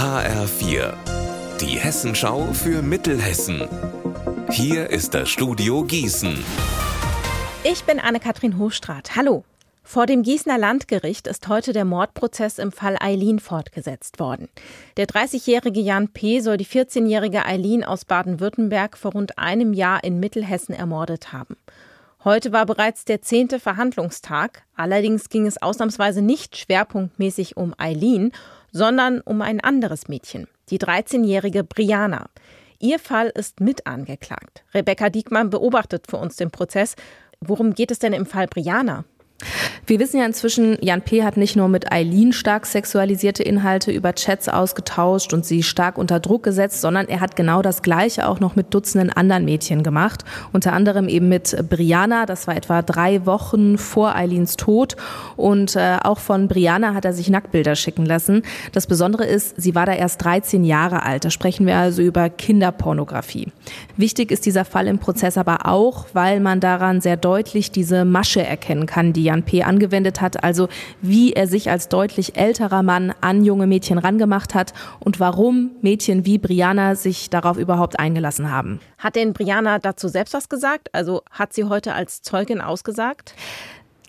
HR4, die Hessenschau für Mittelhessen. Hier ist das Studio Gießen. Ich bin Anne-Kathrin Hochstrat. Hallo. Vor dem Gießener Landgericht ist heute der Mordprozess im Fall Eileen fortgesetzt worden. Der 30-jährige Jan P. soll die 14-jährige Eileen aus Baden-Württemberg vor rund einem Jahr in Mittelhessen ermordet haben. Heute war bereits der zehnte Verhandlungstag. Allerdings ging es ausnahmsweise nicht schwerpunktmäßig um Eileen, sondern um ein anderes Mädchen, die 13-jährige Briana. Ihr Fall ist mit angeklagt. Rebecca Diekmann beobachtet für uns den Prozess. Worum geht es denn im Fall Briana? Wir wissen ja inzwischen, Jan P. hat nicht nur mit Eileen stark sexualisierte Inhalte über Chats ausgetauscht und sie stark unter Druck gesetzt, sondern er hat genau das Gleiche auch noch mit Dutzenden anderen Mädchen gemacht. Unter anderem eben mit Brianna, das war etwa drei Wochen vor Eileens Tod. Und äh, auch von Brianna hat er sich Nacktbilder schicken lassen. Das Besondere ist, sie war da erst 13 Jahre alt. Da sprechen wir also über Kinderpornografie. Wichtig ist dieser Fall im Prozess aber auch, weil man daran sehr deutlich diese Masche erkennen kann, die Jan P. angewendet hat, also wie er sich als deutlich älterer Mann an junge Mädchen rangemacht hat und warum Mädchen wie Brianna sich darauf überhaupt eingelassen haben. Hat denn Brianna dazu selbst was gesagt? Also hat sie heute als Zeugin ausgesagt?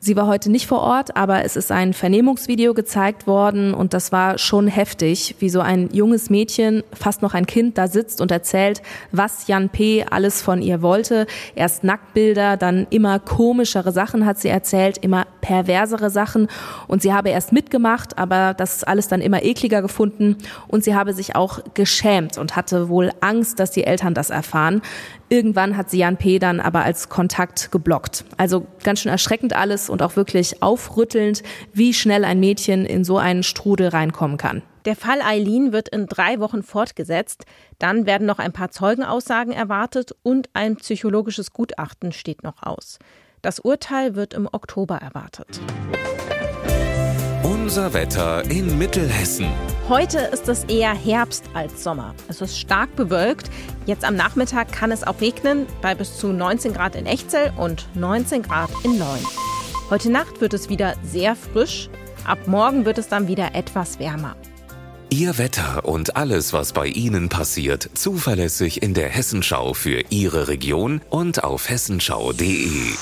Sie war heute nicht vor Ort, aber es ist ein Vernehmungsvideo gezeigt worden und das war schon heftig, wie so ein junges Mädchen, fast noch ein Kind, da sitzt und erzählt, was Jan P. alles von ihr wollte. Erst Nacktbilder, dann immer komischere Sachen hat sie erzählt, immer perversere Sachen und sie habe erst mitgemacht, aber das alles dann immer ekliger gefunden und sie habe sich auch geschämt und hatte wohl Angst, dass die Eltern das erfahren. Irgendwann hat sie Jan P. dann aber als Kontakt geblockt. Also ganz schön erschreckend alles und auch wirklich aufrüttelnd, wie schnell ein Mädchen in so einen Strudel reinkommen kann. Der Fall Eileen wird in drei Wochen fortgesetzt. Dann werden noch ein paar Zeugenaussagen erwartet und ein psychologisches Gutachten steht noch aus. Das Urteil wird im Oktober erwartet. Unser Wetter in Mittelhessen. Heute ist es eher Herbst als Sommer. Es ist stark bewölkt. Jetzt am Nachmittag kann es auch regnen bei bis zu 19 Grad in Echzell und 19 Grad in Leun. Heute Nacht wird es wieder sehr frisch. Ab morgen wird es dann wieder etwas wärmer. Ihr Wetter und alles, was bei Ihnen passiert, zuverlässig in der Hessenschau für Ihre Region und auf hessenschau.de.